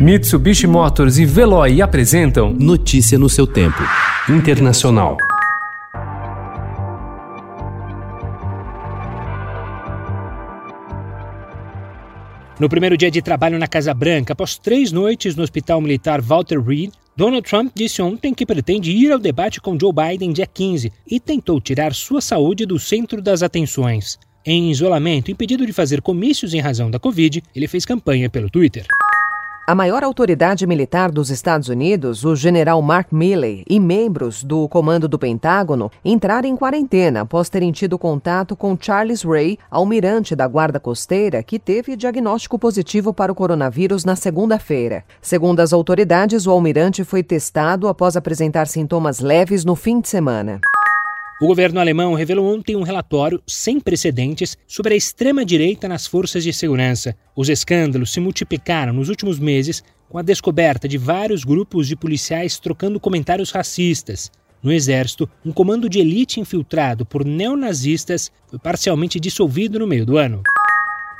Mitsubishi Motors e Veloy apresentam Notícia no seu tempo. Internacional. No primeiro dia de trabalho na Casa Branca, após três noites no Hospital Militar Walter Reed, Donald Trump disse ontem que pretende ir ao debate com Joe Biden dia 15 e tentou tirar sua saúde do centro das atenções. Em isolamento, impedido de fazer comícios em razão da Covid, ele fez campanha pelo Twitter. A maior autoridade militar dos Estados Unidos, o general Mark Milley, e membros do comando do Pentágono entraram em quarentena após terem tido contato com Charles Ray, almirante da Guarda Costeira, que teve diagnóstico positivo para o coronavírus na segunda-feira. Segundo as autoridades, o almirante foi testado após apresentar sintomas leves no fim de semana. O governo alemão revelou ontem um relatório sem precedentes sobre a extrema-direita nas forças de segurança. Os escândalos se multiplicaram nos últimos meses com a descoberta de vários grupos de policiais trocando comentários racistas. No Exército, um comando de elite infiltrado por neonazistas foi parcialmente dissolvido no meio do ano.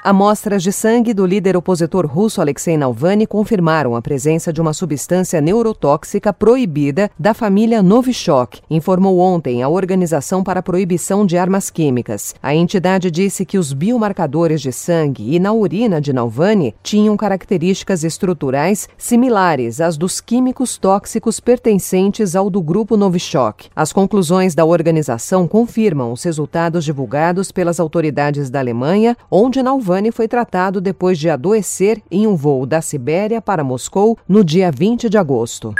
Amostras de sangue do líder opositor russo Alexei Navalny confirmaram a presença de uma substância neurotóxica proibida da família Novichok, informou ontem a Organização para a Proibição de Armas Químicas. A entidade disse que os biomarcadores de sangue e na urina de Navalny tinham características estruturais similares às dos químicos tóxicos pertencentes ao do grupo Novichok. As conclusões da organização confirmam os resultados divulgados pelas autoridades da Alemanha, onde Navalny Giovanni foi tratado depois de adoecer em um voo da Sibéria para Moscou no dia 20 de agosto.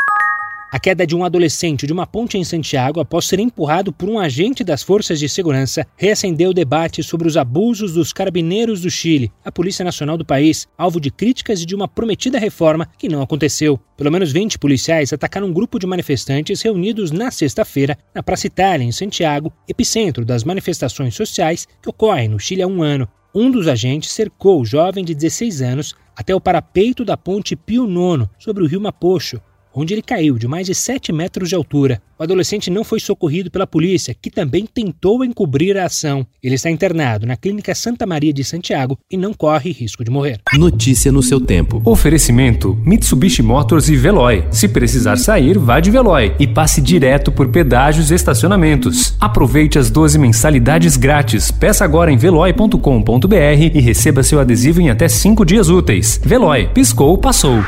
A queda de um adolescente de uma ponte em Santiago após ser empurrado por um agente das forças de segurança reacendeu o debate sobre os abusos dos carabineiros do Chile, a Polícia Nacional do país, alvo de críticas e de uma prometida reforma que não aconteceu. Pelo menos 20 policiais atacaram um grupo de manifestantes reunidos na sexta-feira na Praça Itália, em Santiago, epicentro das manifestações sociais que ocorrem no Chile há um ano. Um dos agentes cercou o jovem de 16 anos até o parapeito da ponte Pio IX sobre o rio Mapocho, onde ele caiu de mais de 7 metros de altura. O adolescente não foi socorrido pela polícia, que também tentou encobrir a ação. Ele está internado na Clínica Santa Maria de Santiago e não corre risco de morrer. Notícia no seu tempo. Oferecimento: Mitsubishi Motors e Veloy. Se precisar sair, vá de Veloy e passe direto por pedágios e estacionamentos. Aproveite as 12 mensalidades grátis. Peça agora em veloy.com.br e receba seu adesivo em até 5 dias úteis. Veloy, piscou, passou.